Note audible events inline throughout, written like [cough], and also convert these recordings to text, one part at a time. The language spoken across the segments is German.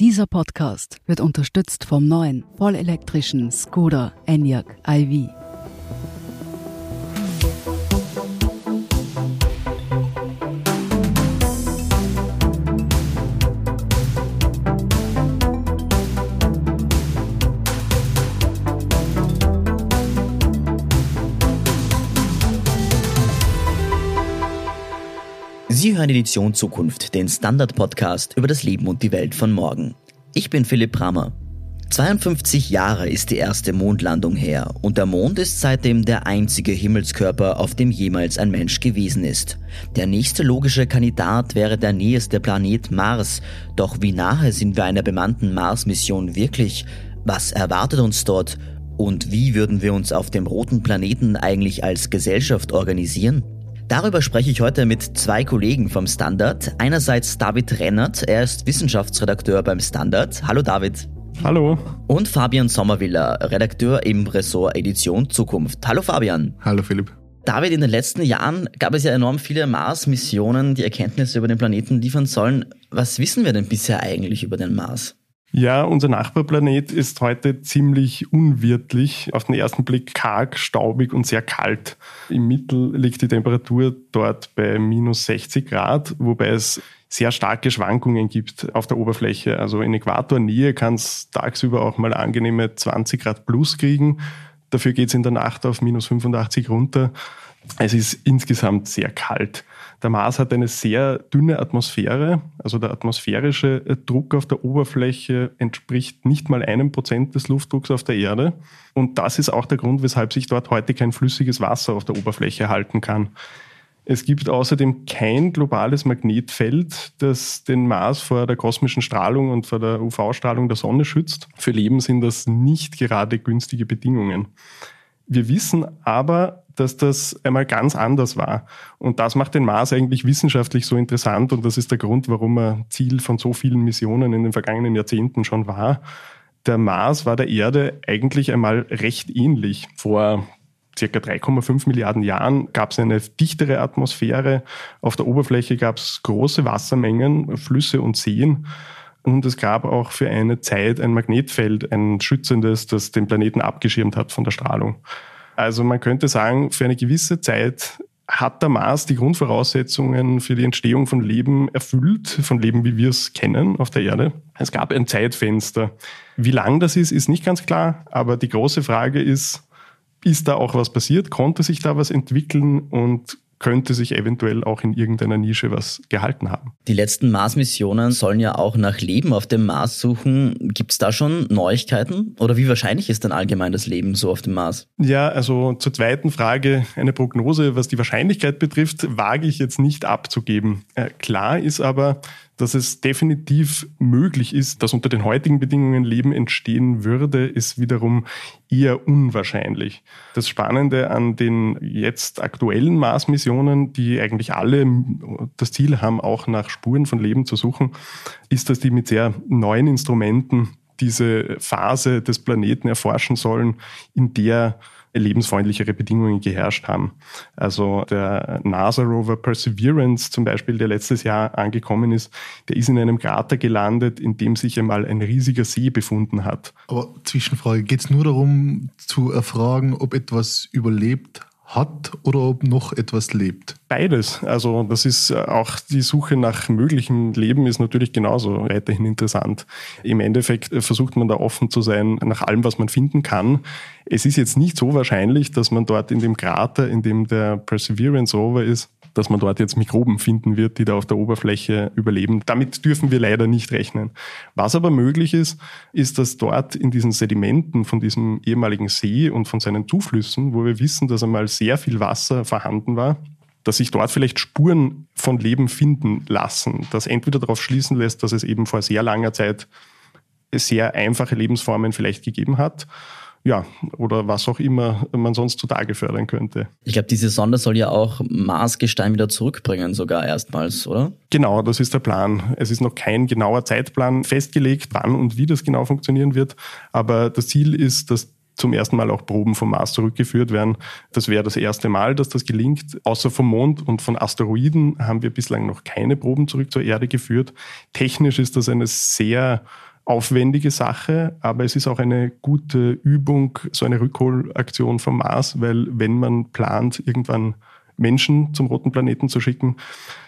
Dieser Podcast wird unterstützt vom neuen vollelektrischen Skoda Enyaq iV. Hören Edition Zukunft, den Standard-Podcast über das Leben und die Welt von morgen. Ich bin Philipp Brammer. 52 Jahre ist die erste Mondlandung her und der Mond ist seitdem der einzige Himmelskörper, auf dem jemals ein Mensch gewesen ist. Der nächste logische Kandidat wäre der nächste Planet Mars. Doch wie nahe sind wir einer bemannten Mars-Mission wirklich? Was erwartet uns dort? Und wie würden wir uns auf dem roten Planeten eigentlich als Gesellschaft organisieren? Darüber spreche ich heute mit zwei Kollegen vom Standard. Einerseits David Rennert, er ist Wissenschaftsredakteur beim Standard. Hallo David. Hallo. Und Fabian Sommerwiller, Redakteur im Ressort Edition Zukunft. Hallo Fabian. Hallo Philipp. David, in den letzten Jahren gab es ja enorm viele Mars-Missionen, die Erkenntnisse über den Planeten liefern sollen. Was wissen wir denn bisher eigentlich über den Mars? Ja, unser Nachbarplanet ist heute ziemlich unwirtlich. Auf den ersten Blick karg, staubig und sehr kalt. Im Mittel liegt die Temperatur dort bei minus 60 Grad, wobei es sehr starke Schwankungen gibt auf der Oberfläche. Also in Äquatornähe kann es tagsüber auch mal angenehme 20 Grad plus kriegen. Dafür geht es in der Nacht auf minus 85 runter. Es ist insgesamt sehr kalt. Der Mars hat eine sehr dünne Atmosphäre, also der atmosphärische Druck auf der Oberfläche entspricht nicht mal einem Prozent des Luftdrucks auf der Erde. Und das ist auch der Grund, weshalb sich dort heute kein flüssiges Wasser auf der Oberfläche halten kann. Es gibt außerdem kein globales Magnetfeld, das den Mars vor der kosmischen Strahlung und vor der UV-Strahlung der Sonne schützt. Für Leben sind das nicht gerade günstige Bedingungen. Wir wissen aber, dass das einmal ganz anders war. Und das macht den Mars eigentlich wissenschaftlich so interessant und das ist der Grund, warum er Ziel von so vielen Missionen in den vergangenen Jahrzehnten schon war. Der Mars war der Erde eigentlich einmal recht ähnlich. Vor circa 3,5 Milliarden Jahren gab es eine dichtere Atmosphäre. Auf der Oberfläche gab es große Wassermengen, Flüsse und Seen. Und es gab auch für eine Zeit ein Magnetfeld, ein schützendes, das den Planeten abgeschirmt hat von der Strahlung. Also man könnte sagen, für eine gewisse Zeit hat der Mars die Grundvoraussetzungen für die Entstehung von Leben erfüllt, von Leben, wie wir es kennen auf der Erde. Es gab ein Zeitfenster. Wie lang das ist, ist nicht ganz klar, aber die große Frage ist, ist da auch was passiert? Konnte sich da was entwickeln? Und könnte sich eventuell auch in irgendeiner Nische was gehalten haben. Die letzten Mars-Missionen sollen ja auch nach Leben auf dem Mars suchen. Gibt es da schon Neuigkeiten? Oder wie wahrscheinlich ist denn allgemein das Leben so auf dem Mars? Ja, also zur zweiten Frage, eine Prognose, was die Wahrscheinlichkeit betrifft, wage ich jetzt nicht abzugeben. Äh, klar ist aber, dass es definitiv möglich ist, dass unter den heutigen Bedingungen Leben entstehen würde, ist wiederum eher unwahrscheinlich. Das Spannende an den jetzt aktuellen Mars-Missionen, die eigentlich alle das Ziel haben, auch nach Spuren von Leben zu suchen, ist, dass die mit sehr neuen Instrumenten diese Phase des Planeten erforschen sollen, in der lebensfreundlichere Bedingungen geherrscht haben. Also der NASA-Rover Perseverance zum Beispiel, der letztes Jahr angekommen ist, der ist in einem Krater gelandet, in dem sich einmal ein riesiger See befunden hat. Aber Zwischenfrage, geht es nur darum zu erfragen, ob etwas überlebt hat oder ob noch etwas lebt? Beides. Also das ist äh, auch die Suche nach möglichem Leben ist natürlich genauso weiterhin interessant. Im Endeffekt äh, versucht man da offen zu sein nach allem, was man finden kann. Es ist jetzt nicht so wahrscheinlich, dass man dort in dem Krater, in dem der Perseverance Rover ist, dass man dort jetzt Mikroben finden wird, die da auf der Oberfläche überleben. Damit dürfen wir leider nicht rechnen. Was aber möglich ist, ist, dass dort in diesen Sedimenten von diesem ehemaligen See und von seinen Zuflüssen, wo wir wissen, dass einmal sehr viel Wasser vorhanden war, dass sich dort vielleicht Spuren von Leben finden lassen, das entweder darauf schließen lässt, dass es eben vor sehr langer Zeit sehr einfache Lebensformen vielleicht gegeben hat ja, oder was auch immer man sonst zutage fördern könnte. Ich glaube, diese Sonde soll ja auch Marsgestein wieder zurückbringen, sogar erstmals, oder? Genau, das ist der Plan. Es ist noch kein genauer Zeitplan festgelegt, wann und wie das genau funktionieren wird. Aber das Ziel ist, dass zum ersten Mal auch Proben vom Mars zurückgeführt werden. Das wäre das erste Mal, dass das gelingt. Außer vom Mond und von Asteroiden haben wir bislang noch keine Proben zurück zur Erde geführt. Technisch ist das eine sehr aufwendige Sache, aber es ist auch eine gute Übung, so eine Rückholaktion vom Mars, weil wenn man plant, irgendwann Menschen zum roten Planeten zu schicken,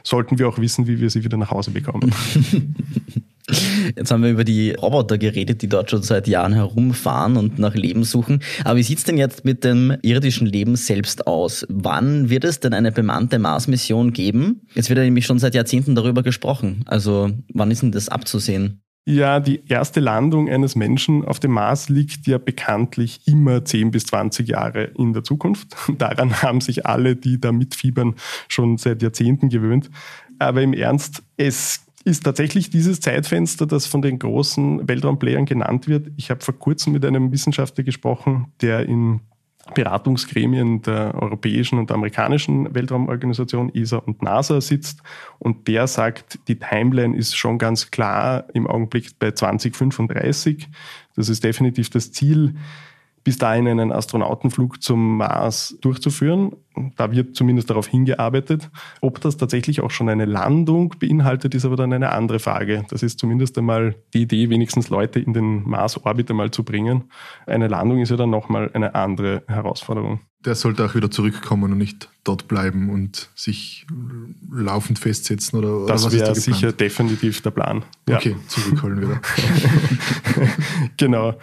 sollten wir auch wissen, wie wir sie wieder nach Hause bekommen. [laughs] Jetzt haben wir über die Roboter geredet, die dort schon seit Jahren herumfahren und nach Leben suchen. Aber wie sieht's denn jetzt mit dem irdischen Leben selbst aus? Wann wird es denn eine bemannte Mars-Mission geben? Jetzt wird ja nämlich schon seit Jahrzehnten darüber gesprochen. Also wann ist denn das abzusehen? Ja, die erste Landung eines Menschen auf dem Mars liegt ja bekanntlich immer 10 bis 20 Jahre in der Zukunft. [laughs] Daran haben sich alle, die da mitfiebern, schon seit Jahrzehnten gewöhnt. Aber im Ernst, es ist tatsächlich dieses Zeitfenster, das von den großen Weltraumplayern genannt wird. Ich habe vor kurzem mit einem Wissenschaftler gesprochen, der in Beratungsgremien der europäischen und amerikanischen Weltraumorganisation ESA und NASA sitzt und der sagt, die Timeline ist schon ganz klar im Augenblick bei 2035. Das ist definitiv das Ziel bis dahin einen Astronautenflug zum Mars durchzuführen. Da wird zumindest darauf hingearbeitet. Ob das tatsächlich auch schon eine Landung beinhaltet, ist aber dann eine andere Frage. Das ist zumindest einmal die Idee, wenigstens Leute in den Mars-Orbit einmal zu bringen. Eine Landung ist ja dann nochmal eine andere Herausforderung. Der sollte auch wieder zurückkommen und nicht dort bleiben und sich laufend festsetzen oder, oder Das wäre sicher definitiv der Plan. Ja. Okay, zurückholen wieder. [laughs] [laughs] genau.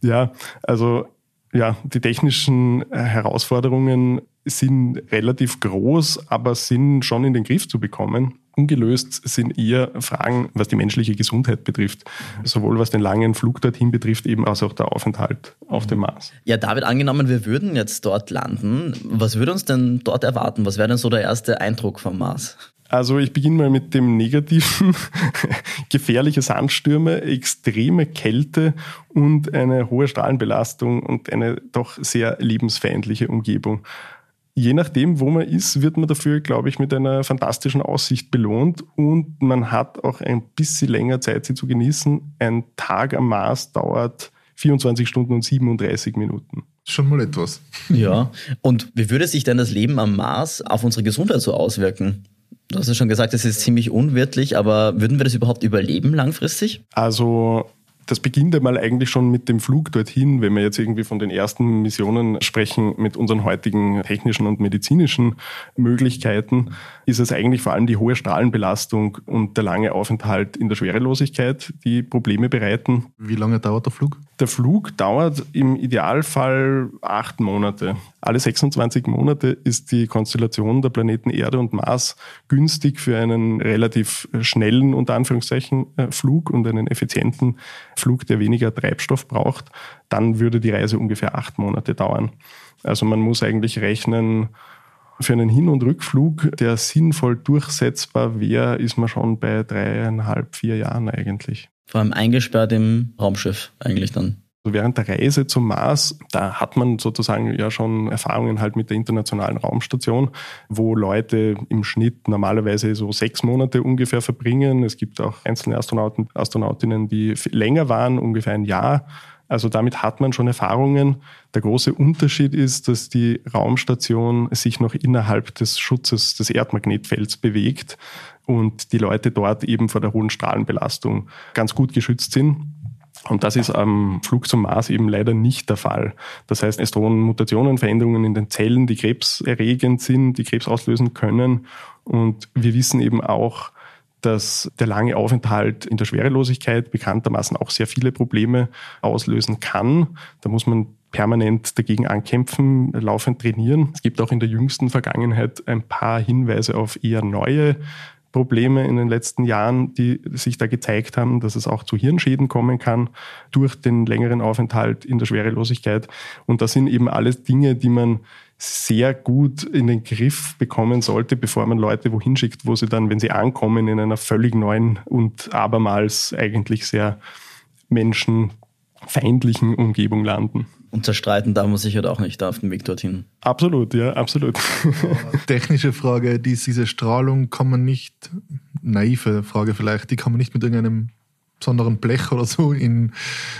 Ja, also ja, die technischen äh, Herausforderungen sind relativ groß, aber sind schon in den Griff zu bekommen. Ungelöst sind eher Fragen, was die menschliche Gesundheit betrifft. Sowohl was den langen Flug dorthin betrifft, eben als auch der Aufenthalt auf dem Mars. Ja, David, angenommen, wir würden jetzt dort landen. Was würde uns denn dort erwarten? Was wäre denn so der erste Eindruck vom Mars? Also ich beginne mal mit dem Negativen. [laughs] Gefährliche Sandstürme, extreme Kälte und eine hohe Strahlenbelastung und eine doch sehr lebensfeindliche Umgebung. Je nachdem, wo man ist, wird man dafür, glaube ich, mit einer fantastischen Aussicht belohnt und man hat auch ein bisschen länger Zeit, sie zu genießen. Ein Tag am Mars dauert 24 Stunden und 37 Minuten. Schon mal etwas. [laughs] Ja. Und wie würde sich denn das Leben am Mars auf unsere Gesundheit so auswirken? Du hast ja schon gesagt, es ist ziemlich unwirtlich, aber würden wir das überhaupt überleben langfristig? Also das beginnt einmal eigentlich schon mit dem Flug dorthin, wenn wir jetzt irgendwie von den ersten Missionen sprechen mit unseren heutigen technischen und medizinischen Möglichkeiten, ist es eigentlich vor allem die hohe Strahlenbelastung und der lange Aufenthalt in der Schwerelosigkeit, die Probleme bereiten. Wie lange dauert der Flug? Der Flug dauert im Idealfall acht Monate. Alle 26 Monate ist die Konstellation der Planeten Erde und Mars günstig für einen relativ schnellen, unter Anführungszeichen, äh, Flug und einen effizienten Flug, der weniger Treibstoff braucht. Dann würde die Reise ungefähr acht Monate dauern. Also man muss eigentlich rechnen, für einen Hin- und Rückflug, der sinnvoll durchsetzbar wäre, ist man schon bei dreieinhalb, vier Jahren eigentlich. Vor allem eingesperrt im Raumschiff eigentlich dann. Während der Reise zum Mars, da hat man sozusagen ja schon Erfahrungen halt mit der internationalen Raumstation, wo Leute im Schnitt normalerweise so sechs Monate ungefähr verbringen. Es gibt auch einzelne Astronauten, Astronautinnen, die länger waren, ungefähr ein Jahr. Also damit hat man schon Erfahrungen. Der große Unterschied ist, dass die Raumstation sich noch innerhalb des Schutzes des Erdmagnetfelds bewegt und die Leute dort eben vor der hohen Strahlenbelastung ganz gut geschützt sind. Und das ist am Flug zum Mars eben leider nicht der Fall. Das heißt, es drohen Mutationen, Veränderungen in den Zellen, die krebserregend sind, die Krebs auslösen können. Und wir wissen eben auch, dass der lange Aufenthalt in der Schwerelosigkeit bekanntermaßen auch sehr viele Probleme auslösen kann. Da muss man permanent dagegen ankämpfen, laufend trainieren. Es gibt auch in der jüngsten Vergangenheit ein paar Hinweise auf eher neue Probleme in den letzten Jahren, die sich da gezeigt haben, dass es auch zu Hirnschäden kommen kann durch den längeren Aufenthalt in der Schwerelosigkeit. Und das sind eben alles Dinge, die man sehr gut in den Griff bekommen sollte, bevor man Leute wohin schickt, wo sie dann, wenn sie ankommen, in einer völlig neuen und abermals eigentlich sehr menschenfeindlichen Umgebung landen. Und zerstreiten darf man sich halt auch nicht auf dem Weg dorthin. Absolut, ja, absolut. [laughs] Technische Frage, diese Strahlung kann man nicht, naive Frage vielleicht, die kann man nicht mit irgendeinem besonderen Blech oder so in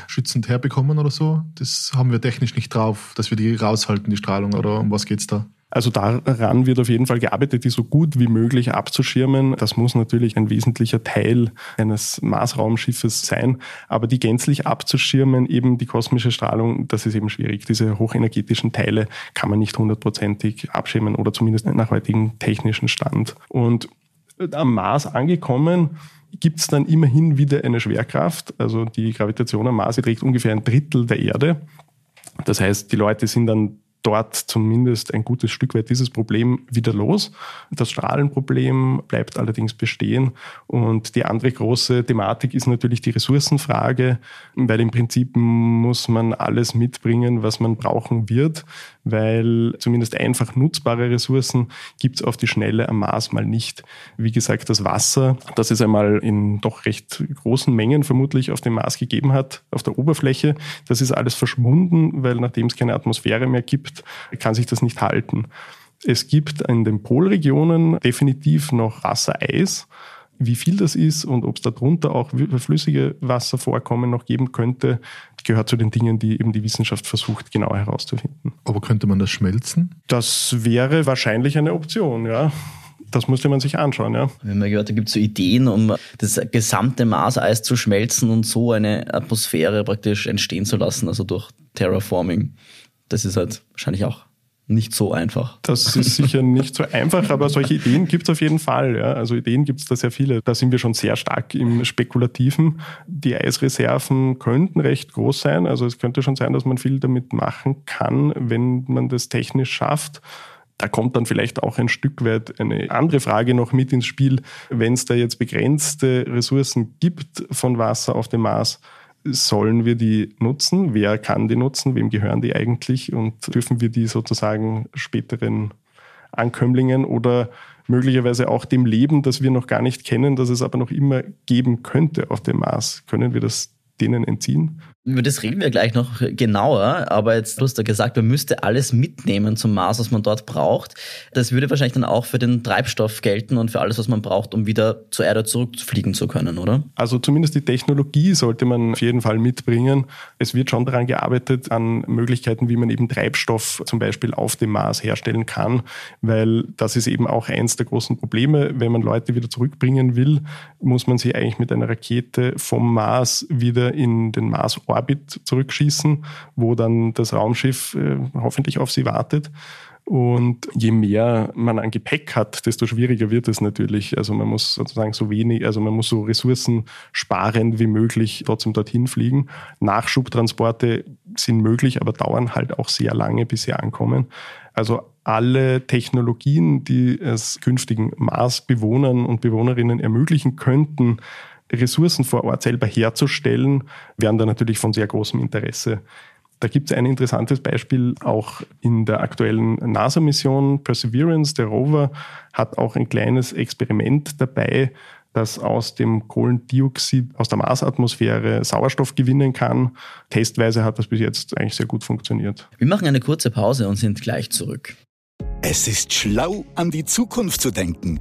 schützend herbekommen oder so. Das haben wir technisch nicht drauf, dass wir die raushalten, die Strahlung, oder um was geht's da? Also daran wird auf jeden Fall gearbeitet, die so gut wie möglich abzuschirmen. Das muss natürlich ein wesentlicher Teil eines Marsraumschiffes sein. Aber die gänzlich abzuschirmen, eben die kosmische Strahlung, das ist eben schwierig. Diese hochenergetischen Teile kann man nicht hundertprozentig abschirmen oder zumindest nach heutigem technischen Stand. Und am Mars angekommen, gibt es dann immerhin wieder eine Schwerkraft. Also die Gravitation am Mars trägt ungefähr ein Drittel der Erde. Das heißt, die Leute sind dann dort zumindest ein gutes Stück weit dieses Problem wieder los. Das Strahlenproblem bleibt allerdings bestehen. Und die andere große Thematik ist natürlich die Ressourcenfrage, weil im Prinzip muss man alles mitbringen, was man brauchen wird, weil zumindest einfach nutzbare Ressourcen gibt es auf die Schnelle am Mars mal nicht. Wie gesagt, das Wasser, das es einmal in doch recht großen Mengen vermutlich auf dem Mars gegeben hat, auf der Oberfläche, das ist alles verschwunden, weil nachdem es keine Atmosphäre mehr gibt, kann sich das nicht halten. Es gibt in den Polregionen definitiv noch Wassereis. Wie viel das ist und ob es darunter auch flüssige Wasservorkommen noch geben könnte, gehört zu den Dingen, die eben die Wissenschaft versucht, genau herauszufinden. Aber könnte man das schmelzen? Das wäre wahrscheinlich eine Option, ja. Das musste man sich anschauen, ja. Wir haben ja gehört, da gibt es so Ideen, um das gesamte Marseis zu schmelzen und so eine Atmosphäre praktisch entstehen zu lassen, also durch Terraforming das ist halt wahrscheinlich auch nicht so einfach. Das ist sicher nicht so einfach, aber solche Ideen gibt es auf jeden Fall. Ja. Also Ideen gibt es da sehr viele. Da sind wir schon sehr stark im Spekulativen. Die Eisreserven könnten recht groß sein. Also es könnte schon sein, dass man viel damit machen kann, wenn man das technisch schafft. Da kommt dann vielleicht auch ein Stück weit eine andere Frage noch mit ins Spiel. Wenn es da jetzt begrenzte Ressourcen gibt von Wasser auf dem Mars, sollen wir die nutzen? Wer kann die nutzen? Wem gehören die eigentlich? Und dürfen wir die sozusagen späteren Ankömmlingen oder möglicherweise auch dem Leben, das wir noch gar nicht kennen, das es aber noch immer geben könnte auf dem Mars, können wir das denen entziehen? Über das reden wir gleich noch genauer, aber jetzt du hast ja gesagt, man müsste alles mitnehmen zum Mars, was man dort braucht. Das würde wahrscheinlich dann auch für den Treibstoff gelten und für alles, was man braucht, um wieder zur Erde zurückfliegen zu können, oder? Also zumindest die Technologie sollte man auf jeden Fall mitbringen. Es wird schon daran gearbeitet, an Möglichkeiten, wie man eben Treibstoff zum Beispiel auf dem Mars herstellen kann, weil das ist eben auch eins der großen Probleme. Wenn man Leute wieder zurückbringen will, muss man sie eigentlich mit einer Rakete vom Mars wieder in den Mars Orbit zurückschießen, wo dann das Raumschiff äh, hoffentlich auf sie wartet. Und je mehr man an Gepäck hat, desto schwieriger wird es natürlich. Also man muss sozusagen so wenig, also man muss so ressourcensparend wie möglich trotzdem dorthin fliegen. Nachschubtransporte sind möglich, aber dauern halt auch sehr lange, bis sie ankommen. Also alle Technologien, die es künftigen Marsbewohnern und Bewohnerinnen ermöglichen könnten, Ressourcen vor Ort selber herzustellen, wären da natürlich von sehr großem Interesse. Da gibt es ein interessantes Beispiel auch in der aktuellen NASA-Mission Perseverance. Der Rover hat auch ein kleines Experiment dabei, das aus dem Kohlendioxid aus der Marsatmosphäre Sauerstoff gewinnen kann. Testweise hat das bis jetzt eigentlich sehr gut funktioniert. Wir machen eine kurze Pause und sind gleich zurück. Es ist schlau, an die Zukunft zu denken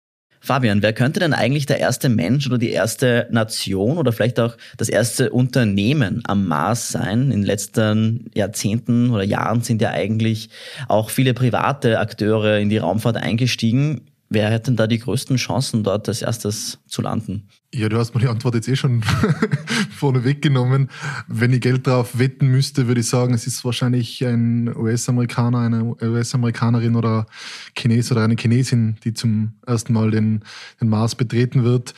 Fabian, wer könnte denn eigentlich der erste Mensch oder die erste Nation oder vielleicht auch das erste Unternehmen am Mars sein? In den letzten Jahrzehnten oder Jahren sind ja eigentlich auch viele private Akteure in die Raumfahrt eingestiegen. Wer hätte denn da die größten Chancen, dort als erstes zu landen? Ja, du hast mir die Antwort jetzt eh schon [laughs] vorne weggenommen. Wenn ich Geld drauf wetten müsste, würde ich sagen, es ist wahrscheinlich ein US-Amerikaner, eine US-Amerikanerin oder Chines oder eine Chinesin, die zum ersten Mal den, den Mars betreten wird.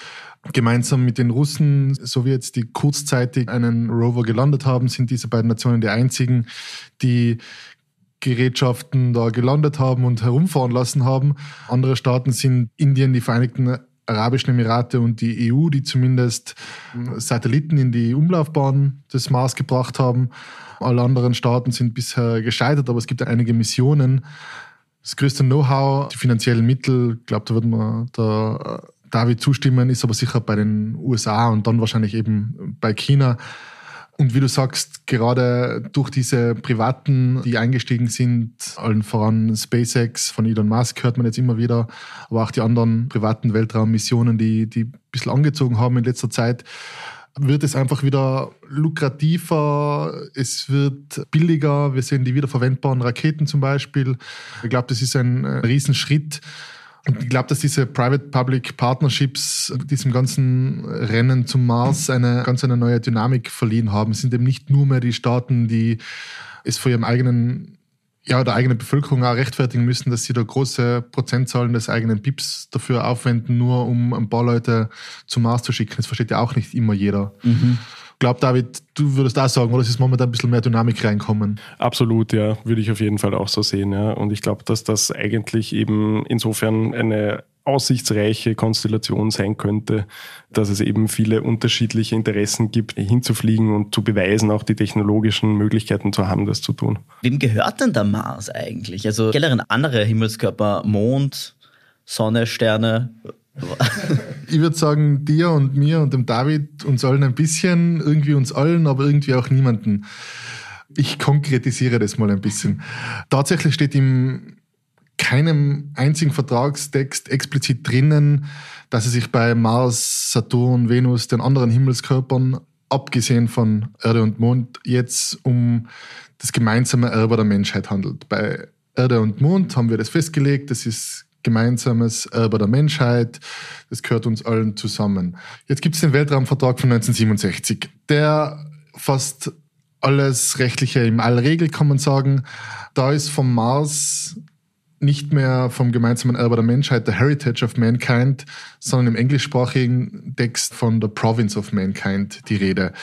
Gemeinsam mit den Russen, Sowjets, die kurzzeitig einen Rover gelandet haben, sind diese beiden Nationen die einzigen, die Gerätschaften da gelandet haben und herumfahren lassen haben. Andere Staaten sind Indien, die Vereinigten Arabischen Emirate und die EU, die zumindest Satelliten in die Umlaufbahn des Mars gebracht haben. Alle anderen Staaten sind bisher gescheitert, aber es gibt einige Missionen. Das größte Know-how, die finanziellen Mittel, ich glaube, da wird man da David zustimmen, ist aber sicher bei den USA und dann wahrscheinlich eben bei China. Und wie du sagst, gerade durch diese Privaten, die eingestiegen sind, allen voran SpaceX von Elon Musk hört man jetzt immer wieder, aber auch die anderen privaten Weltraummissionen, die, die ein bisschen angezogen haben in letzter Zeit, wird es einfach wieder lukrativer, es wird billiger. Wir sehen die wiederverwendbaren Raketen zum Beispiel. Ich glaube, das ist ein, Riesenschritt. Ich glaube, dass diese Private-Public Partnerships diesem ganzen Rennen zum Mars eine ganz eine neue Dynamik verliehen haben. Es sind eben nicht nur mehr die Staaten, die es vor ihrem eigenen ja, der eigenen Bevölkerung auch rechtfertigen müssen, dass sie da große Prozentzahlen des eigenen BIPs dafür aufwenden, nur um ein paar Leute zum Mars zu schicken. Das versteht ja auch nicht immer jeder. Mhm glaube, David, du würdest auch sagen, oder es ist momentan ein bisschen mehr Dynamik reinkommen. Absolut, ja, würde ich auf jeden Fall auch so sehen. Ja. Und ich glaube, dass das eigentlich eben insofern eine aussichtsreiche Konstellation sein könnte, dass es eben viele unterschiedliche Interessen gibt, hinzufliegen und zu beweisen, auch die technologischen Möglichkeiten zu haben, das zu tun. Wem gehört denn der Mars eigentlich? Also generell andere Himmelskörper, Mond, Sonne, Sterne, ich würde sagen, dir und mir und dem David, uns allen ein bisschen, irgendwie uns allen, aber irgendwie auch niemanden. Ich konkretisiere das mal ein bisschen. Tatsächlich steht in keinem einzigen Vertragstext explizit drinnen, dass es sich bei Mars, Saturn, Venus, den anderen Himmelskörpern, abgesehen von Erde und Mond, jetzt um das gemeinsame Erbe der Menschheit handelt. Bei Erde und Mond haben wir das festgelegt, das ist gemeinsames Erbe der Menschheit. Das gehört uns allen zusammen. Jetzt gibt es den Weltraumvertrag von 1967. Der fasst alles Rechtliche im Allregel, kann man sagen. Da ist vom Mars nicht mehr vom gemeinsamen Erbe der Menschheit, the Heritage of Mankind, sondern im englischsprachigen Text von the Province of Mankind die Rede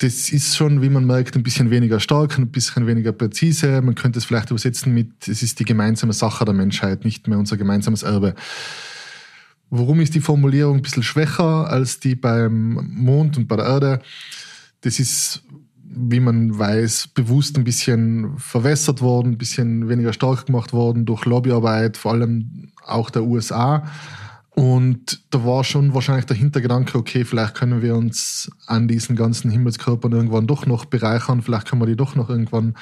das ist schon, wie man merkt, ein bisschen weniger stark, ein bisschen weniger präzise. Man könnte es vielleicht übersetzen mit, es ist die gemeinsame Sache der Menschheit, nicht mehr unser gemeinsames Erbe. Warum ist die Formulierung ein bisschen schwächer als die beim Mond und bei der Erde? Das ist, wie man weiß, bewusst ein bisschen verwässert worden, ein bisschen weniger stark gemacht worden durch Lobbyarbeit, vor allem auch der USA. Und da war schon wahrscheinlich der Hintergedanke, okay, vielleicht können wir uns an diesen ganzen Himmelskörpern irgendwann doch noch bereichern, vielleicht können wir die doch noch irgendwann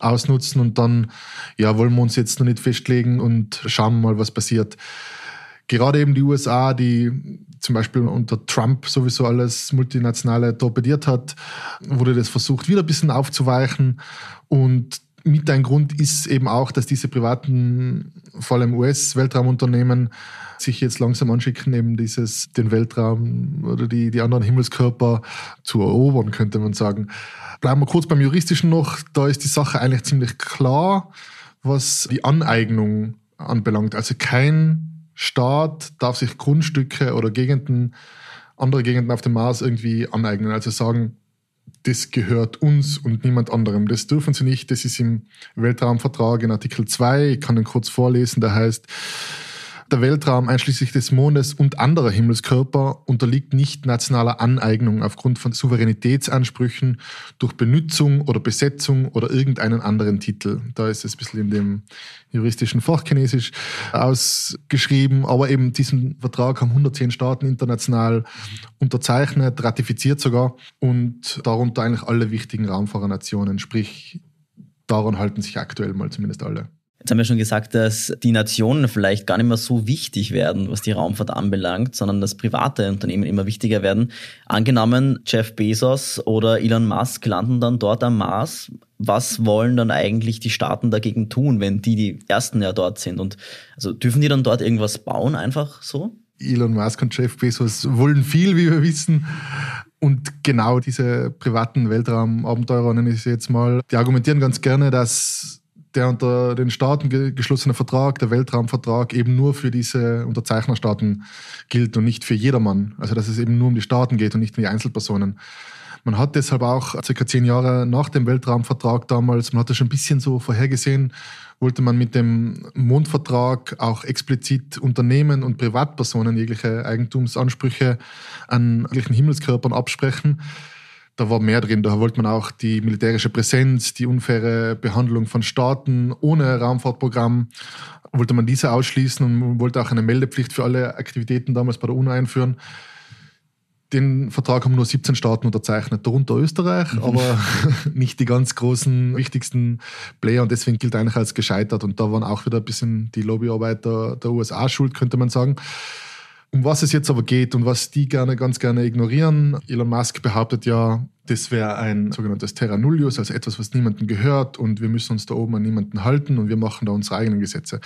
ausnutzen und dann, ja, wollen wir uns jetzt noch nicht festlegen und schauen mal, was passiert. Gerade eben die USA, die zum Beispiel unter Trump sowieso alles Multinationale torpediert hat, wurde das versucht, wieder ein bisschen aufzuweichen und mit ein Grund ist eben auch, dass diese privaten, vor allem US-Weltraumunternehmen, sich jetzt langsam anschicken, eben dieses, den Weltraum oder die, die anderen Himmelskörper zu erobern, könnte man sagen. Bleiben wir kurz beim Juristischen noch. Da ist die Sache eigentlich ziemlich klar, was die Aneignung anbelangt. Also kein Staat darf sich Grundstücke oder Gegenden, andere Gegenden auf dem Mars irgendwie aneignen. Also sagen, das gehört uns und niemand anderem. Das dürfen sie nicht. Das ist im Weltraumvertrag in Artikel 2. Ich kann den kurz vorlesen. Der heißt, der Weltraum einschließlich des Mondes und anderer Himmelskörper unterliegt nicht nationaler Aneignung aufgrund von Souveränitätsansprüchen durch Benutzung oder Besetzung oder irgendeinen anderen Titel. Da ist es ein bisschen in dem juristischen Fachchinesisch ausgeschrieben, aber eben diesen Vertrag haben 110 Staaten international unterzeichnet, ratifiziert sogar und darunter eigentlich alle wichtigen Raumfahrernationen, sprich daran halten sich aktuell mal zumindest alle. Jetzt haben wir schon gesagt, dass die Nationen vielleicht gar nicht mehr so wichtig werden, was die Raumfahrt anbelangt, sondern dass private Unternehmen immer wichtiger werden. Angenommen, Jeff Bezos oder Elon Musk landen dann dort am Mars. Was wollen dann eigentlich die Staaten dagegen tun, wenn die die ersten ja dort sind? Und also dürfen die dann dort irgendwas bauen, einfach so? Elon Musk und Jeff Bezos wollen viel, wie wir wissen. Und genau diese privaten Weltraumabenteurer, nenne ich sie jetzt mal, die argumentieren ganz gerne, dass der unter den Staaten geschlossene Vertrag, der Weltraumvertrag, eben nur für diese Unterzeichnerstaaten gilt und nicht für jedermann. Also dass es eben nur um die Staaten geht und nicht um die Einzelpersonen. Man hat deshalb auch circa zehn Jahre nach dem Weltraumvertrag damals, man hat das schon ein bisschen so vorhergesehen, wollte man mit dem Mondvertrag auch explizit Unternehmen und Privatpersonen jegliche Eigentumsansprüche an jeglichen Himmelskörpern absprechen. Da war mehr drin. Da wollte man auch die militärische Präsenz, die unfaire Behandlung von Staaten ohne Raumfahrtprogramm, wollte man diese ausschließen und wollte auch eine Meldepflicht für alle Aktivitäten damals bei der UNO einführen. Den Vertrag haben nur 17 Staaten unterzeichnet, darunter Österreich, mhm. aber [laughs] nicht die ganz großen, wichtigsten Player und deswegen gilt eigentlich als gescheitert. Und da waren auch wieder ein bisschen die Lobbyarbeit der, der USA schuld, könnte man sagen. Um was es jetzt aber geht und was die gerne, ganz gerne ignorieren, Elon Musk behauptet ja, das wäre ein sogenanntes Terra Nullius, also etwas, was niemandem gehört und wir müssen uns da oben an niemanden halten und wir machen da unsere eigenen Gesetze.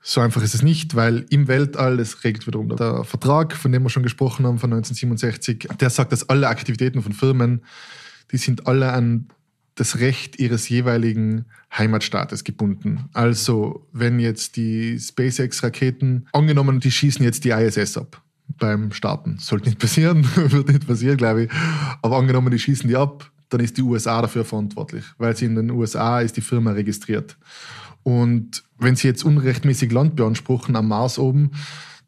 So einfach ist es nicht, weil im Weltall, das regelt wiederum der Vertrag, von dem wir schon gesprochen haben, von 1967, der sagt, dass alle Aktivitäten von Firmen, die sind alle an das Recht ihres jeweiligen Heimatstaates gebunden. Also, wenn jetzt die SpaceX-Raketen, angenommen, die schießen jetzt die ISS ab beim Starten. Sollte nicht passieren, [laughs] wird nicht passieren, glaube ich. Aber angenommen, die schießen die ab, dann ist die USA dafür verantwortlich, weil sie in den USA ist die Firma registriert. Und wenn sie jetzt unrechtmäßig Land beanspruchen am Mars oben,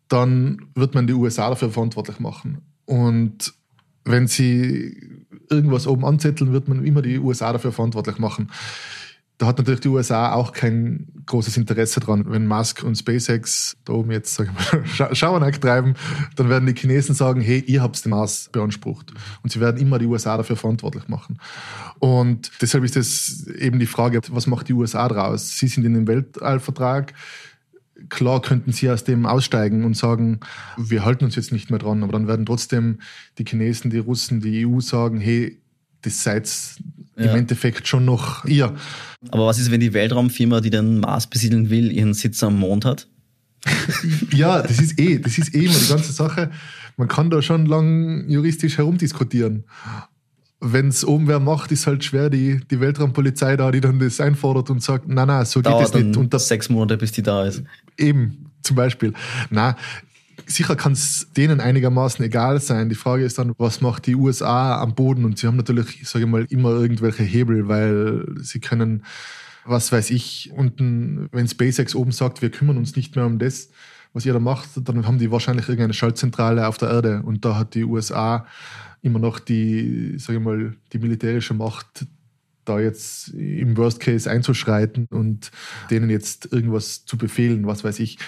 dann wird man die USA dafür verantwortlich machen. Und wenn sie irgendwas oben anzetteln, wird man immer die USA dafür verantwortlich machen. Da hat natürlich die USA auch kein großes Interesse dran. Wenn Musk und SpaceX da oben jetzt sag ich mal, [laughs] Schauernack treiben, dann werden die Chinesen sagen, hey, ihr habt den Mars beansprucht. Und sie werden immer die USA dafür verantwortlich machen. Und deshalb ist es eben die Frage, was macht die USA draus? Sie sind in dem Weltallvertrag. Klar könnten sie aus dem aussteigen und sagen, wir halten uns jetzt nicht mehr dran, aber dann werden trotzdem die Chinesen, die Russen, die EU sagen, hey, das seid ja. im Endeffekt schon noch ihr. Aber was ist, wenn die Weltraumfirma, die den Mars besiedeln will, ihren Sitz am Mond hat? [laughs] ja, das ist eh, das ist eh immer die ganze Sache. Man kann da schon lang juristisch herumdiskutieren. Wenn es oben wer macht, ist halt schwer, die, die Weltraumpolizei da, die dann das einfordert und sagt, na na, so Dauert geht es nicht. Und das sechs Monate, bis die da ist. Eben, zum Beispiel. Na, sicher kann es denen einigermaßen egal sein. Die Frage ist dann, was macht die USA am Boden? Und sie haben natürlich, sage ich mal, immer irgendwelche Hebel, weil sie können, was weiß ich, unten, wenn SpaceX oben sagt, wir kümmern uns nicht mehr um das, was ihr da macht, dann haben die wahrscheinlich irgendeine Schaltzentrale auf der Erde. Und da hat die USA immer noch die, sage ich mal, die militärische Macht, da jetzt im Worst Case einzuschreiten und denen jetzt irgendwas zu befehlen, was weiß ich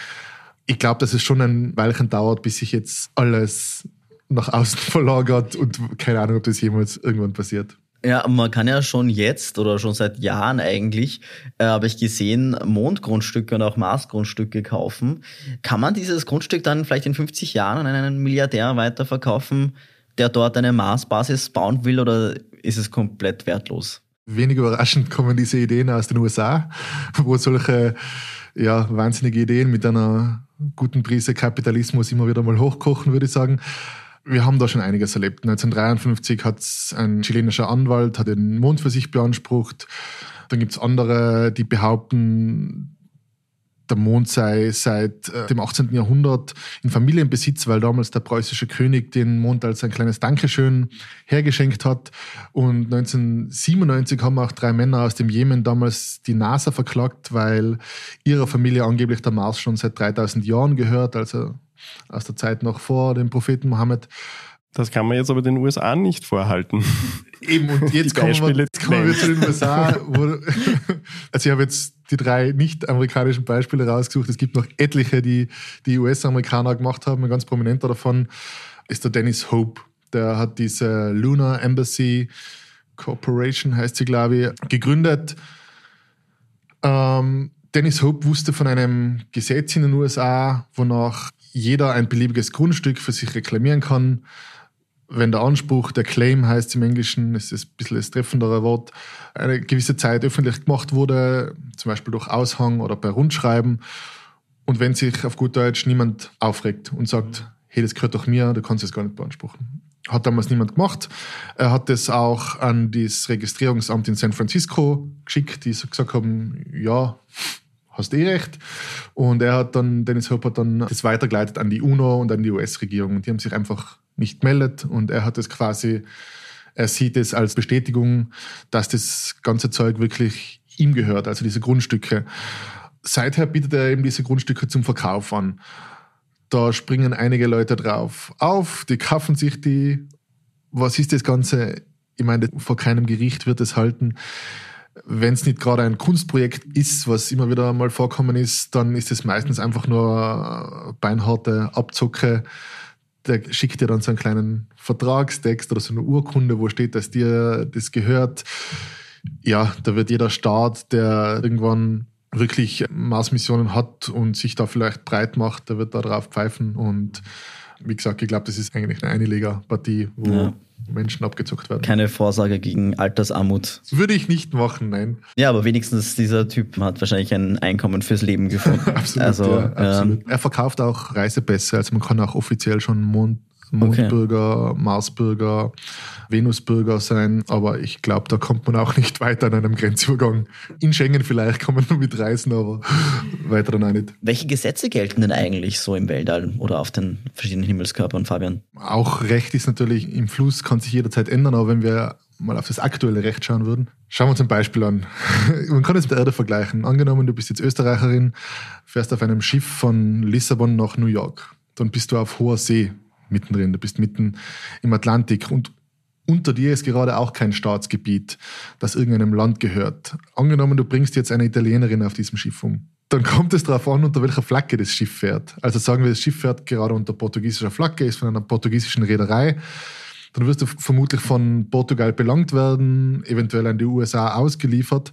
ich glaube, dass es schon ein Weilchen dauert, bis sich jetzt alles nach außen [laughs] verlagert und keine Ahnung, ob das jemals irgendwann passiert. Ja, man kann ja schon jetzt oder schon seit Jahren eigentlich, äh, habe ich gesehen, Mondgrundstücke und auch Marsgrundstücke kaufen. Kann man dieses Grundstück dann vielleicht in 50 Jahren an einen Milliardär weiterverkaufen, der dort eine Marsbasis bauen will oder ist es komplett wertlos? Wenig überraschend kommen diese Ideen aus den USA, wo solche ja, wahnsinnige Ideen mit einer guten Prise Kapitalismus immer wieder mal hochkochen, würde ich sagen. Wir haben da schon einiges erlebt. 1953 hat ein chilenischer Anwalt hat den Mond für sich beansprucht. Dann gibt es andere, die behaupten, der Mond sei seit äh, dem 18. Jahrhundert in Familienbesitz, weil damals der preußische König den Mond als ein kleines Dankeschön hergeschenkt hat. Und 1997 haben auch drei Männer aus dem Jemen damals die NASA verklagt, weil ihrer Familie angeblich der Mars schon seit 3000 Jahren gehört, also aus der Zeit noch vor dem Propheten Mohammed. Das kann man jetzt aber den USA nicht vorhalten. Eben, und jetzt kommen, wir, jetzt kommen wir zu den USA. Wo, [laughs] also ich habe jetzt die drei nicht-amerikanischen Beispiele rausgesucht. Es gibt noch etliche, die die US-Amerikaner gemacht haben. Ein ganz prominenter davon ist der Dennis Hope. Der hat diese Lunar Embassy Corporation, heißt sie, glaube ich, gegründet. Ähm, Dennis Hope wusste von einem Gesetz in den USA, wonach jeder ein beliebiges Grundstück für sich reklamieren kann wenn der Anspruch, der Claim heißt im Englischen, ist ein bisschen das treffendere Wort, eine gewisse Zeit öffentlich gemacht wurde, zum Beispiel durch Aushang oder per Rundschreiben, und wenn sich auf gut Deutsch niemand aufregt und sagt, hey, das gehört doch mir, du kannst es gar nicht beanspruchen. Hat damals niemand gemacht. Er hat das auch an das Registrierungsamt in San Francisco geschickt, die gesagt haben, ja, hast eh recht. Und er hat dann, Dennis Hope hat dann das weitergeleitet an die UNO und an die US-Regierung. Und die haben sich einfach nicht meldet und er hat es quasi Er sieht es als Bestätigung, dass das ganze Zeug wirklich ihm gehört, also diese Grundstücke. Seither bietet er eben diese Grundstücke zum Verkauf an. Da springen einige Leute drauf auf, die kaufen sich die. Was ist das Ganze? Ich meine, vor keinem Gericht wird es halten. Wenn es nicht gerade ein Kunstprojekt ist, was immer wieder mal vorkommen ist, dann ist es meistens einfach nur beinharte Abzocke. Der schickt dir dann so einen kleinen Vertragstext oder so eine Urkunde, wo steht, dass dir das gehört. Ja, da wird jeder Staat, der irgendwann wirklich Marsmissionen hat und sich da vielleicht breit macht, der wird da drauf pfeifen. Und wie gesagt, ich glaube, das ist eigentlich eine Einlegerpartie, wo ja. Menschen abgezockt werden. Keine Vorsage gegen Altersarmut. Würde ich nicht machen, nein. Ja, aber wenigstens dieser Typ hat wahrscheinlich ein Einkommen fürs Leben [laughs] gefunden. absolut, also, ja, absolut. Ähm, er verkauft auch Reisepässe, also man kann auch offiziell schon Mond Mondbürger, okay. Marsbürger, Venusbürger sein. Aber ich glaube, da kommt man auch nicht weiter an einem Grenzübergang. In Schengen vielleicht kann man nur mitreisen, aber weiter dann auch nicht. Welche Gesetze gelten denn eigentlich so im Weltall oder auf den verschiedenen Himmelskörpern, Fabian? Auch Recht ist natürlich im Fluss, kann sich jederzeit ändern, aber wenn wir mal auf das aktuelle Recht schauen würden. Schauen wir uns ein Beispiel an. [laughs] Man kann es mit der Erde vergleichen. Angenommen, du bist jetzt Österreicherin, fährst auf einem Schiff von Lissabon nach New York. Dann bist du auf hoher See mittendrin, du bist mitten im Atlantik und unter dir ist gerade auch kein Staatsgebiet, das irgendeinem Land gehört. Angenommen, du bringst jetzt eine Italienerin auf diesem Schiff um. Dann kommt es darauf an, unter welcher Flagge das Schiff fährt. Also sagen wir, das Schiff fährt gerade unter portugiesischer Flagge, ist von einer portugiesischen Reederei. Dann wirst du vermutlich von Portugal belangt werden, eventuell an die USA ausgeliefert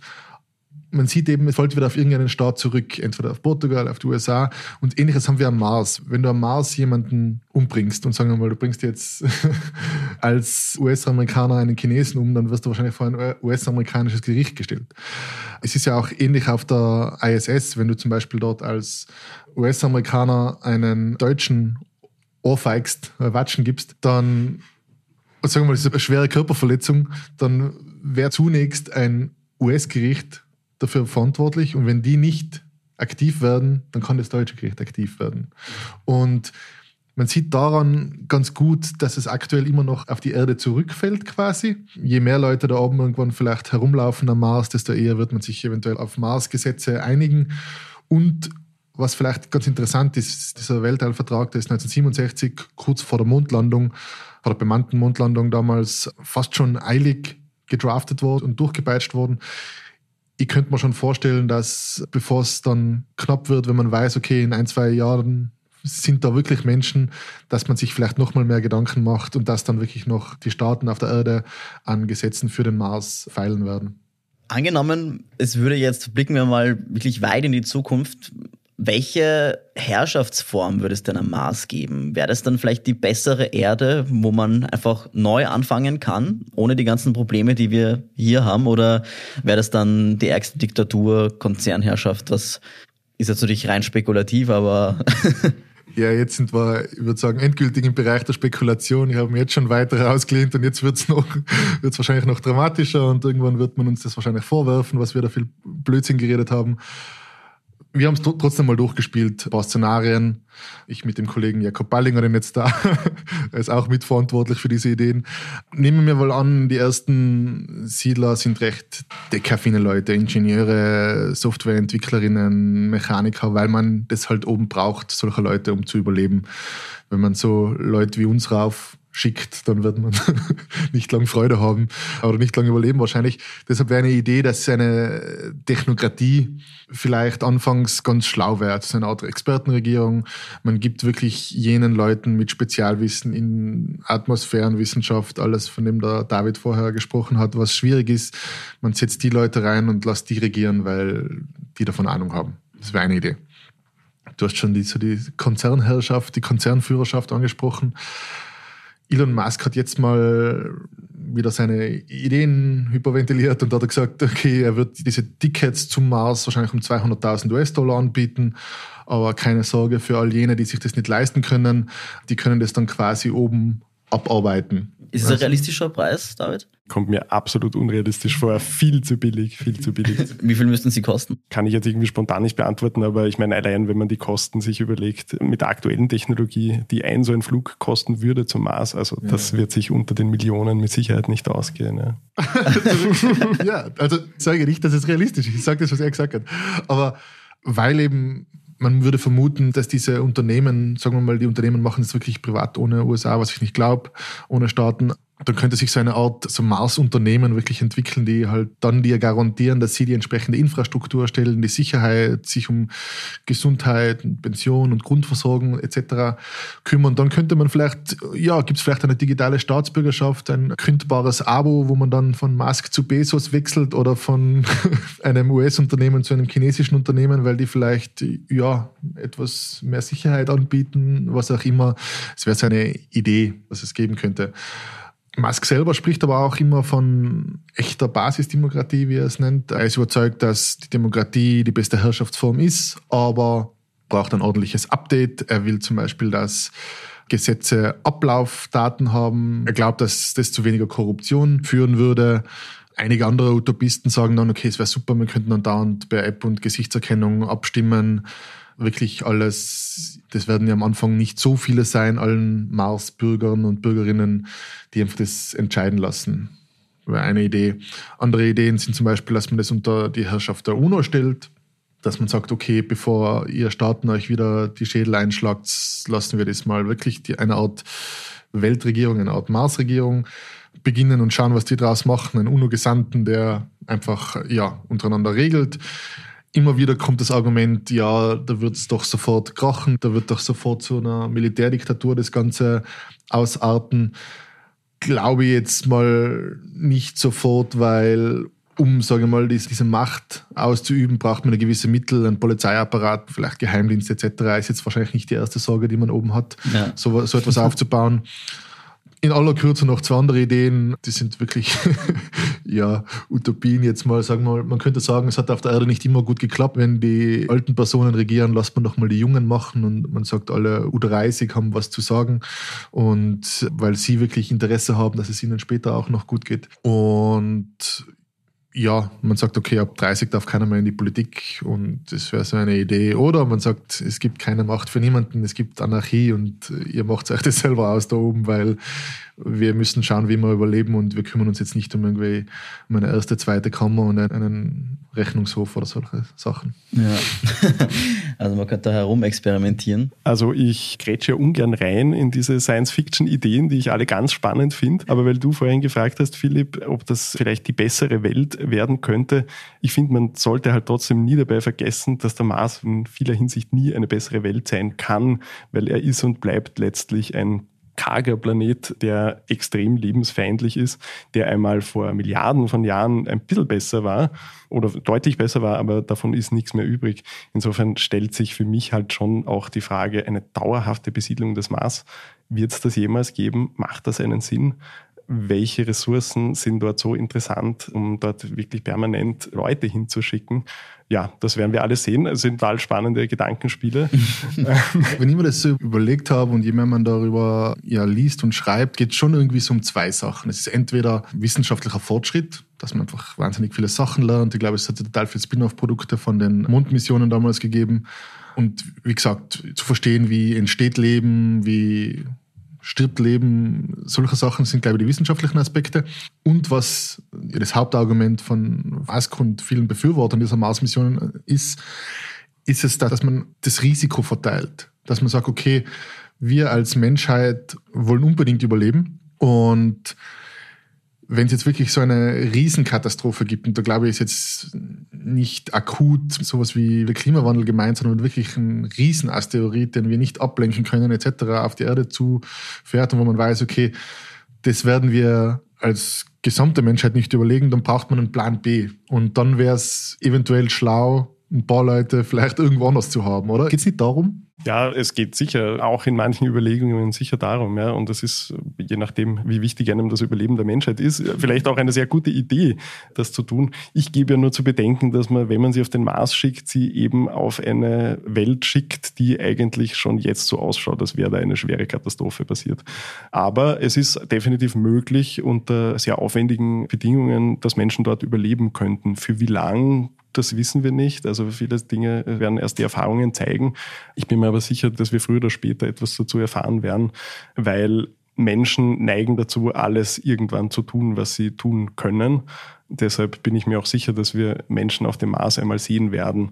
man sieht eben, es fällt wieder auf irgendeinen Staat zurück, entweder auf Portugal, auf die USA. Und ähnliches haben wir am Mars. Wenn du am Mars jemanden umbringst und sagen wir mal, du bringst jetzt [laughs] als US-Amerikaner einen Chinesen um, dann wirst du wahrscheinlich vor ein US-amerikanisches Gericht gestellt. Es ist ja auch ähnlich auf der ISS, wenn du zum Beispiel dort als US-Amerikaner einen Deutschen ohrfeigst, äh, Watschen gibst, dann sagen wir mal, das ist eine schwere Körperverletzung, dann wäre zunächst ein US-Gericht dafür verantwortlich und wenn die nicht aktiv werden, dann kann das deutsche Gericht aktiv werden. Und man sieht daran ganz gut, dass es aktuell immer noch auf die Erde zurückfällt quasi. Je mehr Leute da oben irgendwann vielleicht herumlaufen am Mars, desto eher wird man sich eventuell auf Mars-Gesetze einigen. Und was vielleicht ganz interessant ist, dieser Weltallvertrag, der ist 1967 kurz vor der Mondlandung, vor der bemannten Mondlandung damals fast schon eilig gedraftet worden und durchgepeitscht worden ich könnte mir schon vorstellen, dass bevor es dann knapp wird, wenn man weiß, okay, in ein, zwei Jahren sind da wirklich Menschen, dass man sich vielleicht noch mal mehr Gedanken macht und dass dann wirklich noch die Staaten auf der Erde an Gesetzen für den Mars feilen werden. Angenommen, es würde jetzt, blicken wir mal wirklich weit in die Zukunft, welche Herrschaftsform würde es denn am Mars geben? Wäre das dann vielleicht die bessere Erde, wo man einfach neu anfangen kann, ohne die ganzen Probleme, die wir hier haben? Oder wäre das dann die ärgste Diktatur, Konzernherrschaft? Das ist jetzt natürlich rein spekulativ, aber. [laughs] ja, jetzt sind wir, ich würde sagen, endgültig im Bereich der Spekulation. Ich habe mir jetzt schon weiter rausgelehnt und jetzt wird es noch, [laughs] wird's wahrscheinlich noch dramatischer und irgendwann wird man uns das wahrscheinlich vorwerfen, was wir da viel Blödsinn geredet haben. Wir haben es trotzdem mal durchgespielt, ein paar Szenarien. Ich mit dem Kollegen Jakob Ballinger, den jetzt da, [laughs] ist auch mitverantwortlich für diese Ideen. Nehmen wir mal an, die ersten Siedler sind recht deckaffine Leute, Ingenieure, Softwareentwicklerinnen, Mechaniker, weil man das halt oben braucht, solche Leute, um zu überleben. Wenn man so Leute wie uns rauf schickt, dann wird man [laughs] nicht lang Freude haben oder nicht lange überleben wahrscheinlich. Deshalb wäre eine Idee, dass eine Technokratie vielleicht anfangs ganz schlau wäre, also eine Art Expertenregierung. Man gibt wirklich jenen Leuten mit Spezialwissen in Atmosphärenwissenschaft, alles von dem der David vorher gesprochen hat, was schwierig ist. Man setzt die Leute rein und lässt die regieren, weil die davon Ahnung haben. Das wäre eine Idee. Du hast schon die, so die Konzernherrschaft, die Konzernführerschaft angesprochen. Elon Musk hat jetzt mal wieder seine Ideen hyperventiliert und hat gesagt, okay, er wird diese Tickets zum Mars wahrscheinlich um 200.000 US-Dollar anbieten, aber keine Sorge für all jene, die sich das nicht leisten können, die können das dann quasi oben abarbeiten. Ist es ein realistischer Preis, David? Kommt mir absolut unrealistisch vor. Viel zu billig, viel zu billig. [laughs] Wie viel müssten sie kosten? Kann ich jetzt irgendwie spontan nicht beantworten, aber ich meine, allein wenn man die Kosten sich überlegt, mit der aktuellen Technologie, die ein so ein Flug kosten würde zum Mars, also ja. das wird sich unter den Millionen mit Sicherheit nicht ausgehen. Ja, [laughs] ja also sage ich nicht, dass es realistisch ist. Ich sage das, was er gesagt hat. Aber weil eben man würde vermuten, dass diese Unternehmen, sagen wir mal, die Unternehmen machen es wirklich privat ohne USA, was ich nicht glaube, ohne Staaten, dann könnte sich so eine Art so Mars-Unternehmen wirklich entwickeln, die halt dann dir garantieren, dass sie die entsprechende Infrastruktur stellen, die Sicherheit, sich um Gesundheit, Pension und Grundversorgung etc. kümmern. Dann könnte man vielleicht, ja, gibt es vielleicht eine digitale Staatsbürgerschaft, ein kündbares Abo, wo man dann von Musk zu Bezos wechselt oder von [laughs] einem US-Unternehmen zu einem chinesischen Unternehmen, weil die vielleicht, ja, etwas mehr Sicherheit anbieten, was auch immer. Es wäre so eine Idee, was es geben könnte. Musk selber spricht aber auch immer von echter Basisdemokratie, wie er es nennt. Er ist überzeugt, dass die Demokratie die beste Herrschaftsform ist, aber braucht ein ordentliches Update. Er will zum Beispiel, dass Gesetze Ablaufdaten haben. Er glaubt, dass das zu weniger Korruption führen würde. Einige andere Utopisten sagen dann, okay, es wäre super, wir könnten dann dauernd per App und Gesichtserkennung abstimmen wirklich alles, das werden ja am Anfang nicht so viele sein, allen Mars-Bürgern und Bürgerinnen, die einfach das entscheiden lassen. Wäre eine Idee. Andere Ideen sind zum Beispiel, dass man das unter die Herrschaft der UNO stellt, dass man sagt, okay, bevor ihr Staaten euch wieder die Schädel einschlagt, lassen wir das mal wirklich die, eine Art Weltregierung, eine Art Marsregierung beginnen und schauen, was die draus machen. Ein UNO-Gesandten, der einfach ja untereinander regelt immer wieder kommt das Argument, ja, da wird es doch sofort krachen, da wird doch sofort zu einer Militärdiktatur das Ganze ausarten. Glaube ich jetzt mal nicht sofort, weil um, sage ich mal, diese Macht auszuüben, braucht man eine gewisse Mittel, ein Polizeiapparat, vielleicht Geheimdienst etc. Ist jetzt wahrscheinlich nicht die erste Sorge, die man oben hat, ja. so, so etwas aufzubauen in aller Kürze noch zwei andere Ideen, die sind wirklich [laughs] ja, Utopien jetzt mal, sagen wir man könnte sagen, es hat auf der Erde nicht immer gut geklappt. Wenn die alten Personen regieren, lasst man doch mal die Jungen machen und man sagt, alle U30 haben was zu sagen und weil sie wirklich Interesse haben, dass es ihnen später auch noch gut geht. Und ja, man sagt, okay, ab 30 darf keiner mehr in die Politik und das wäre so eine Idee. Oder man sagt, es gibt keine Macht für niemanden, es gibt Anarchie und ihr macht euch das selber aus da oben, weil wir müssen schauen, wie wir überleben und wir kümmern uns jetzt nicht um irgendwie um eine erste, zweite Kammer und einen Rechnungshof oder solche Sachen. Ja. [laughs] Also man könnte da herum experimentieren. Also ich grätsche ja ungern rein in diese Science-Fiction-Ideen, die ich alle ganz spannend finde. Aber weil du vorhin gefragt hast, Philipp, ob das vielleicht die bessere Welt werden könnte, ich finde, man sollte halt trotzdem nie dabei vergessen, dass der Mars in vieler Hinsicht nie eine bessere Welt sein kann, weil er ist und bleibt letztlich ein karger Planet, der extrem lebensfeindlich ist, der einmal vor Milliarden von Jahren ein bisschen besser war oder deutlich besser war, aber davon ist nichts mehr übrig. Insofern stellt sich für mich halt schon auch die Frage, eine dauerhafte Besiedlung des Mars, wird es das jemals geben? Macht das einen Sinn? Welche Ressourcen sind dort so interessant, um dort wirklich permanent Leute hinzuschicken ja, das werden wir alle sehen. Es sind total spannende Gedankenspiele. [laughs] Wenn ich mir das so überlegt habe und je mehr man darüber ja, liest und schreibt, geht es schon irgendwie so um zwei Sachen. Es ist entweder wissenschaftlicher Fortschritt, dass man einfach wahnsinnig viele Sachen lernt. Ich glaube, es hat total viele Spin-off-Produkte von den Mondmissionen damals gegeben. Und wie gesagt, zu verstehen, wie entsteht Leben, wie stirbt Leben, solche Sachen sind, glaube ich, die wissenschaftlichen Aspekte. Und was das Hauptargument von Musk und vielen Befürwortern dieser Mars-Missionen ist, ist es, dass man das Risiko verteilt. Dass man sagt, okay, wir als Menschheit wollen unbedingt überleben und wenn es jetzt wirklich so eine Riesenkatastrophe gibt, und da glaube ich, ist jetzt nicht akut sowas wie der Klimawandel gemeint, sondern wirklich ein Riesenasteroid, den wir nicht ablenken können, etc., auf die Erde zufährt und wo man weiß, okay, das werden wir als gesamte Menschheit nicht überlegen, dann braucht man einen Plan B. Und dann wäre es eventuell schlau, ein paar Leute vielleicht irgendwo anders zu haben, oder? Geht es nicht darum? Ja, es geht sicher auch in manchen Überlegungen sicher darum, ja. Und das ist, je nachdem, wie wichtig einem das Überleben der Menschheit ist, vielleicht auch eine sehr gute Idee, das zu tun. Ich gebe ja nur zu bedenken, dass man, wenn man sie auf den Mars schickt, sie eben auf eine Welt schickt, die eigentlich schon jetzt so ausschaut, als wäre da eine schwere Katastrophe passiert. Aber es ist definitiv möglich, unter sehr aufwendigen Bedingungen, dass Menschen dort überleben könnten. Für wie lang das wissen wir nicht. Also viele Dinge werden erst die Erfahrungen zeigen. Ich bin mir aber sicher, dass wir früher oder später etwas dazu erfahren werden, weil Menschen neigen dazu, alles irgendwann zu tun, was sie tun können. Deshalb bin ich mir auch sicher, dass wir Menschen auf dem Mars einmal sehen werden.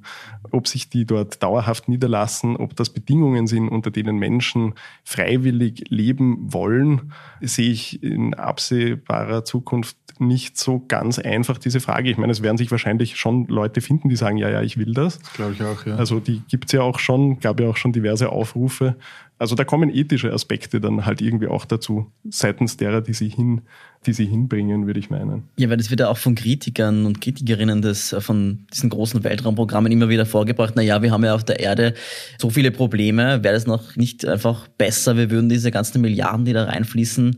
Ob sich die dort dauerhaft niederlassen, ob das Bedingungen sind, unter denen Menschen freiwillig leben wollen, sehe ich in absehbarer Zukunft nicht so ganz einfach, diese Frage. Ich meine, es werden sich wahrscheinlich schon Leute finden, die sagen, ja, ja, ich will das. Glaube ich auch, ja. Also die gibt es ja auch schon, gab ja auch schon diverse Aufrufe. Also da kommen ethische Aspekte dann halt irgendwie auch dazu, seitens derer, die sie hin, die sie hinbringen, würde ich meinen. Ja, weil das wird ja auch von Kritikern und Kritikerinnen des, von diesen großen Weltraumprogrammen immer wieder vorgebracht, na ja, wir haben ja auf der Erde so viele Probleme, wäre das noch nicht einfach besser, wir würden diese ganzen Milliarden, die da reinfließen,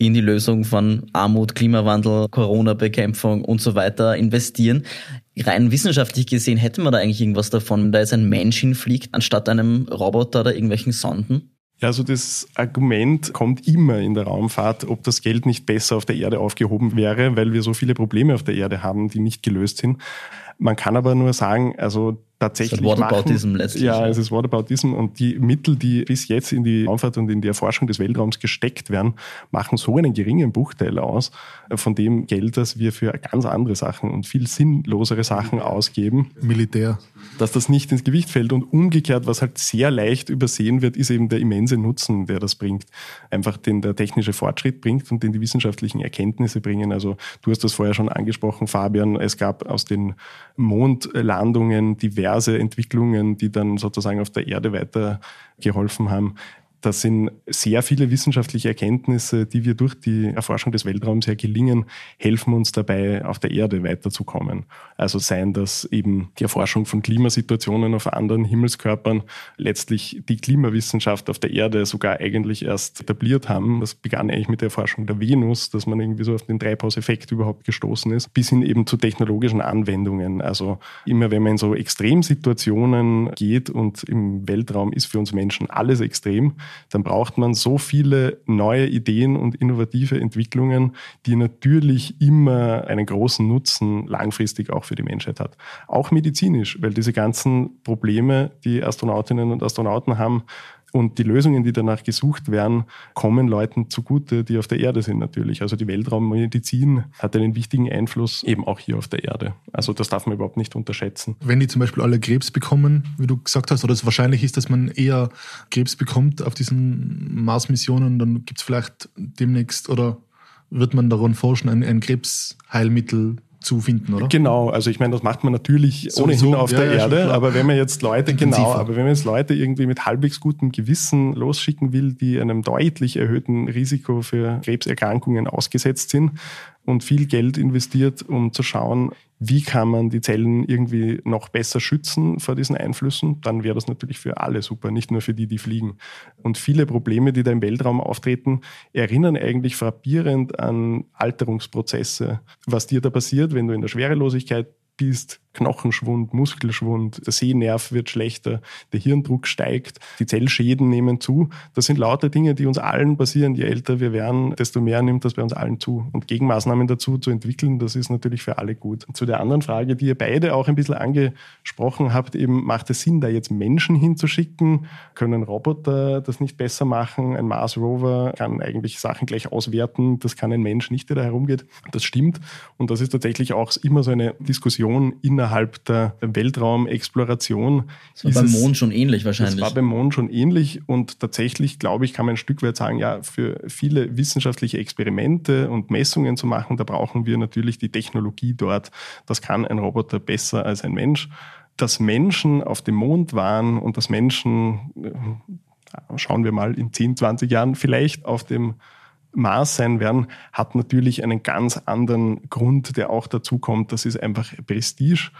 in die Lösung von Armut, Klimawandel, Corona-Bekämpfung und so weiter investieren. Rein wissenschaftlich gesehen hätte man da eigentlich irgendwas davon, da jetzt ein Mensch hinfliegt, anstatt einem Roboter oder irgendwelchen Sonden? Ja, also das Argument kommt immer in der Raumfahrt, ob das Geld nicht besser auf der Erde aufgehoben wäre, weil wir so viele Probleme auf der Erde haben, die nicht gelöst sind. Man kann aber nur sagen, also tatsächlich. Das ist Whataboutism letztlich. Ja, es ist Whataboutism und die Mittel, die bis jetzt in die Raumfahrt und in die Erforschung des Weltraums gesteckt werden, machen so einen geringen Bruchteil aus von dem Geld, das wir für ganz andere Sachen und viel sinnlosere Sachen ausgeben. Militär. Dass das nicht ins Gewicht fällt und umgekehrt, was halt sehr leicht übersehen wird, ist eben der immense Nutzen, der das bringt. Einfach den der technische Fortschritt bringt und den die wissenschaftlichen Erkenntnisse bringen. Also du hast das vorher schon angesprochen, Fabian. Es gab aus den Mondlandungen diverse diverse Entwicklungen, die dann sozusagen auf der Erde weitergeholfen haben. Das sind sehr viele wissenschaftliche Erkenntnisse, die wir durch die Erforschung des Weltraums her gelingen, helfen uns dabei, auf der Erde weiterzukommen. Also seien das eben die Erforschung von Klimasituationen auf anderen Himmelskörpern, letztlich die Klimawissenschaft auf der Erde sogar eigentlich erst etabliert haben. Das begann eigentlich mit der Erforschung der Venus, dass man irgendwie so auf den Treibhauseffekt überhaupt gestoßen ist, bis hin eben zu technologischen Anwendungen. Also immer wenn man in so Extremsituationen geht und im Weltraum ist für uns Menschen alles extrem, dann braucht man so viele neue Ideen und innovative Entwicklungen, die natürlich immer einen großen Nutzen langfristig auch für die Menschheit hat. Auch medizinisch, weil diese ganzen Probleme, die Astronautinnen und Astronauten haben, und die Lösungen, die danach gesucht werden, kommen Leuten zugute, die auf der Erde sind natürlich. Also die Weltraummedizin hat einen wichtigen Einfluss eben auch hier auf der Erde. Also das darf man überhaupt nicht unterschätzen. Wenn die zum Beispiel alle Krebs bekommen, wie du gesagt hast, oder es wahrscheinlich ist, dass man eher Krebs bekommt auf diesen Mars-Missionen, dann gibt es vielleicht demnächst oder wird man daran forschen, ein, ein Krebsheilmittel zu finden, oder? Genau, also ich meine, das macht man natürlich Sowieso, ohnehin auf ja, der ja, Erde, aber wenn man jetzt Leute, genau, aber wenn man jetzt Leute irgendwie mit halbwegs gutem Gewissen losschicken will, die einem deutlich erhöhten Risiko für Krebserkrankungen ausgesetzt sind, und viel Geld investiert, um zu schauen, wie kann man die Zellen irgendwie noch besser schützen vor diesen Einflüssen, dann wäre das natürlich für alle super, nicht nur für die, die fliegen. Und viele Probleme, die da im Weltraum auftreten, erinnern eigentlich frappierend an Alterungsprozesse. Was dir da passiert, wenn du in der Schwerelosigkeit bist, Knochenschwund, Muskelschwund, der Sehnerv wird schlechter, der Hirndruck steigt, die Zellschäden nehmen zu. Das sind lauter Dinge, die uns allen passieren. Je älter wir werden, desto mehr nimmt das bei uns allen zu. Und Gegenmaßnahmen dazu zu entwickeln, das ist natürlich für alle gut. Zu der anderen Frage, die ihr beide auch ein bisschen angesprochen habt, eben macht es Sinn, da jetzt Menschen hinzuschicken? Können Roboter das nicht besser machen? Ein Mars Rover kann eigentlich Sachen gleich auswerten. Das kann ein Mensch nicht, der da herumgeht. Das stimmt. Und das ist tatsächlich auch immer so eine Diskussion in innerhalb der Weltraumexploration. Das war beim Mond schon ähnlich wahrscheinlich. Das war beim Mond schon ähnlich und tatsächlich, glaube ich, kann man ein Stück weit sagen, ja, für viele wissenschaftliche Experimente und Messungen zu machen, da brauchen wir natürlich die Technologie dort. Das kann ein Roboter besser als ein Mensch. Dass Menschen auf dem Mond waren und dass Menschen, äh, schauen wir mal, in 10, 20 Jahren vielleicht auf dem Mars sein werden, hat natürlich einen ganz anderen Grund, der auch dazu kommt. Das ist einfach Prestige.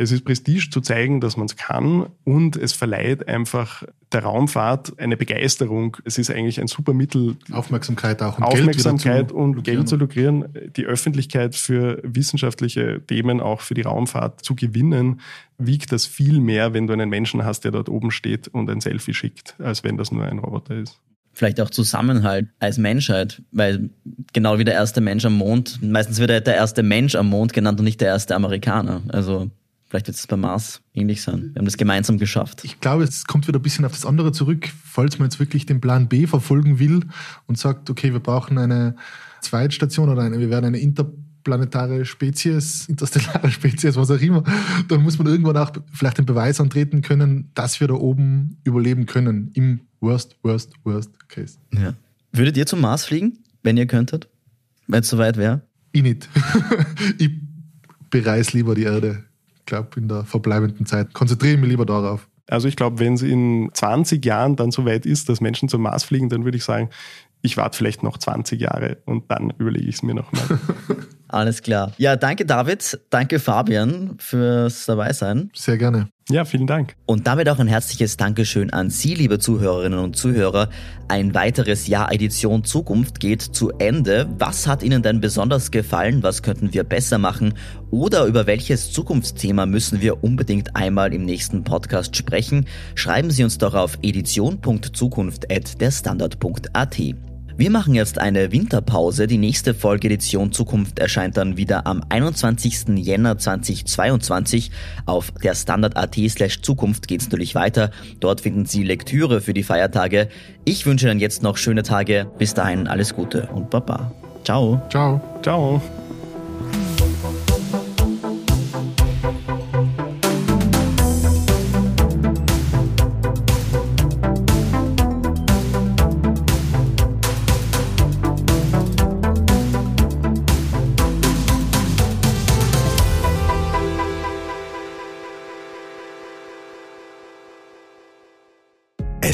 Es ist Prestige zu zeigen, dass man es kann und es verleiht einfach der Raumfahrt eine Begeisterung. Es ist eigentlich ein super Mittel. Aufmerksamkeit auch und Aufmerksamkeit Geld und Geld zu lukrieren, die Öffentlichkeit für wissenschaftliche Themen, auch für die Raumfahrt zu gewinnen, wiegt das viel mehr, wenn du einen Menschen hast, der dort oben steht und ein Selfie schickt, als wenn das nur ein Roboter ist vielleicht auch Zusammenhalt als Menschheit, weil genau wie der erste Mensch am Mond, meistens wird er der erste Mensch am Mond genannt und nicht der erste Amerikaner. Also vielleicht wird es beim Mars ähnlich sein. Wir haben das gemeinsam geschafft. Ich glaube, es kommt wieder ein bisschen auf das andere zurück, falls man jetzt wirklich den Plan B verfolgen will und sagt, okay, wir brauchen eine Zweitstation oder eine, wir werden eine interplanetare Spezies, interstellare [laughs] Spezies, was auch immer, dann muss man irgendwann auch vielleicht den Beweis antreten können, dass wir da oben überleben können im Worst, worst, worst case. Ja. Würdet ihr zum Mars fliegen, wenn ihr könntet? Wenn es soweit wäre? Ich nicht. [laughs] ich bereise lieber die Erde. Ich glaube, in der verbleibenden Zeit. Konzentriere mich lieber darauf. Also ich glaube, wenn es in 20 Jahren dann so weit ist, dass Menschen zum Mars fliegen, dann würde ich sagen, ich warte vielleicht noch 20 Jahre und dann überlege ich es mir nochmal. [laughs] Alles klar. Ja, danke David, danke Fabian fürs Dabeisein. Sehr gerne. Ja, vielen Dank. Und damit auch ein herzliches Dankeschön an Sie, liebe Zuhörerinnen und Zuhörer. Ein weiteres Jahr Edition Zukunft geht zu Ende. Was hat Ihnen denn besonders gefallen? Was könnten wir besser machen? Oder über welches Zukunftsthema müssen wir unbedingt einmal im nächsten Podcast sprechen? Schreiben Sie uns doch auf edition.zukunft.derstandard.at. Wir machen jetzt eine Winterpause. Die nächste Folge Edition Zukunft erscheint dann wieder am 21. Jänner 2022. Auf der Standard.at slash Zukunft geht es natürlich weiter. Dort finden Sie Lektüre für die Feiertage. Ich wünsche Ihnen jetzt noch schöne Tage. Bis dahin alles Gute und Baba. Ciao. Ciao. Ciao.